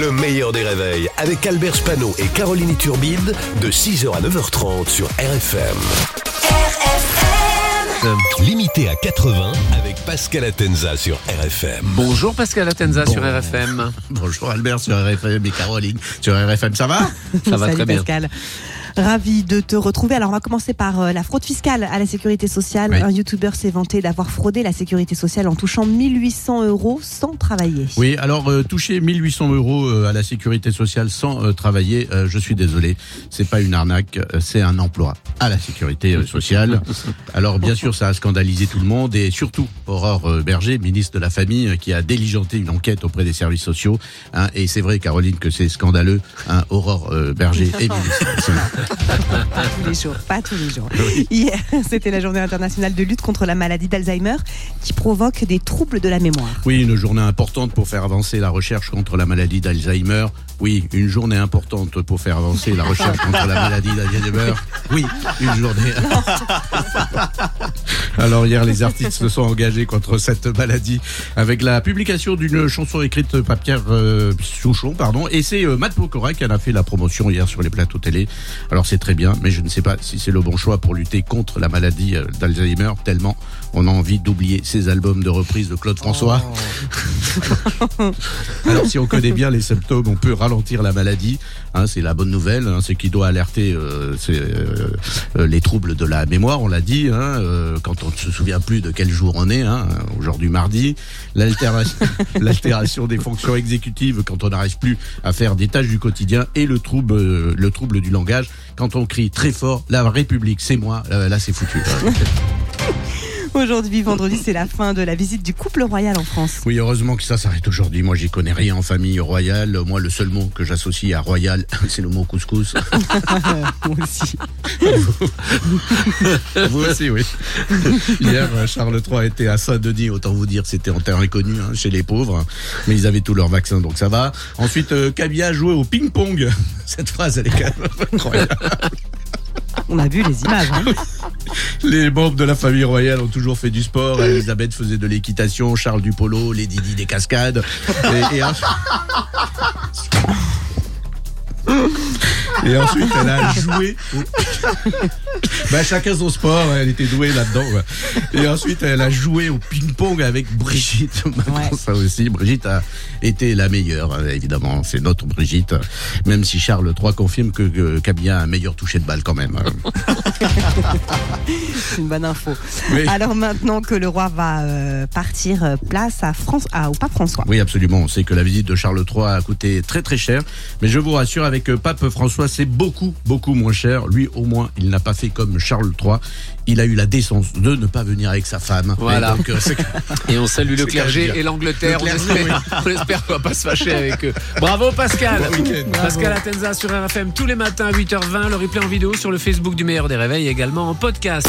Le meilleur des réveils avec Albert Spano et Caroline Turbide de 6h à 9h30 sur RFM. Limité à 80 avec Pascal Atenza sur RFM. Bonjour Pascal Atenza sur RFM. Bonjour Albert sur RFM et Caroline sur RFM, ça va? Ça va Salut très bien. Pascal. Ravi de te retrouver. Alors, on va commencer par euh, la fraude fiscale à la sécurité sociale. Oui. Un youtubeur s'est vanté d'avoir fraudé la sécurité sociale en touchant 1800 euros sans travailler. Oui, alors euh, toucher 1800 euros euh, à la sécurité sociale sans euh, travailler, euh, je suis désolé, c'est pas une arnaque, euh, c'est un emploi à la sécurité euh, sociale. Alors bien sûr, ça a scandalisé tout le monde et surtout Aurore euh, Berger, ministre de la Famille, euh, qui a diligenté une enquête auprès des services sociaux. hein, et c'est vrai, Caroline, que c'est scandaleux. hein, Aurore euh, Berger est ministre. Pas tous les jours, pas tous les jours. Hier, c'était la journée internationale de lutte contre la maladie d'Alzheimer qui provoque des troubles de la mémoire. Oui, une journée importante pour faire avancer la recherche contre la maladie d'Alzheimer. Oui, une journée importante pour faire avancer la recherche contre la maladie d'Alzheimer. Oui, une journée. Alors hier, les artistes se sont engagés contre cette maladie avec la publication d'une chanson écrite par Pierre euh, Souchon, pardon. Et c'est euh, Matt Pokora qui en a fait la promotion hier sur les plateaux télé. Alors c'est très bien, mais je ne sais pas si c'est le bon choix pour lutter contre la maladie euh, d'Alzheimer, tellement on a envie d'oublier ces albums de reprise de Claude François. Alors si on connaît bien les symptômes, on peut ralentir la maladie. Hein, c'est la bonne nouvelle. Hein, c'est qui doit alerter euh, c'est, euh, euh, les troubles de la mémoire. On l'a dit. Hein, euh, quand on ne se souvient plus de quel jour on est. Hein, Aujourd'hui mardi. L'altération, des fonctions exécutives quand on n'arrive plus à faire des tâches du quotidien et le trouble, euh, le trouble du langage quand on crie très fort la République, c'est moi. Là, c'est foutu. Aujourd'hui, vendredi, c'est la fin de la visite du couple royal en France. Oui, heureusement que ça s'arrête aujourd'hui. Moi, j'y connais rien en famille royale. Moi, le seul mot que j'associe à royal, c'est le mot couscous. Moi aussi. Vous aussi, oui. Hier, Charles III était à Saint-Denis. Autant vous dire, c'était en terre inconnue hein, chez les pauvres. Mais ils avaient tous leurs vaccins, donc ça va. Ensuite, euh, joué au ping-pong. Cette phrase, elle est quand même incroyable. On a vu les images. hein. Les membres de la famille royale ont toujours fait du sport. Elisabeth faisait de l'équitation, Charles du polo, les Didi des cascades. Et, et ensuite... Et ensuite, elle a joué. au- Ben, chacun son sport, elle était douée là-dedans. ouais. Et ensuite, elle a joué au ping-pong avec Brigitte. Ouais. Ça aussi, Brigitte a été la meilleure, hein, évidemment. C'est notre Brigitte. Même si Charles III confirme que, que Camilla a un meilleur toucher de balle quand même. C'est une bonne info. Oui. Alors maintenant que le roi va euh, partir, euh, place à France, à, au pape François. Oui, absolument. On sait que la visite de Charles III a coûté très très cher. Mais je vous rassure, avec euh, Pape François, c'est beaucoup, beaucoup moins cher. Lui, au moins, il n'a pas fait comme Charles III. Il a eu la décence de ne pas venir avec sa femme. Voilà. Et donc, c'est- Et on salue le clergé et l'Angleterre. On espère, on espère qu'on va pas se fâcher avec eux. Bravo Pascal. Bon. Pascal Atenza sur RFM tous les matins à 8h20. Le replay en vidéo sur le Facebook du Meilleur des Réveils et également en podcast.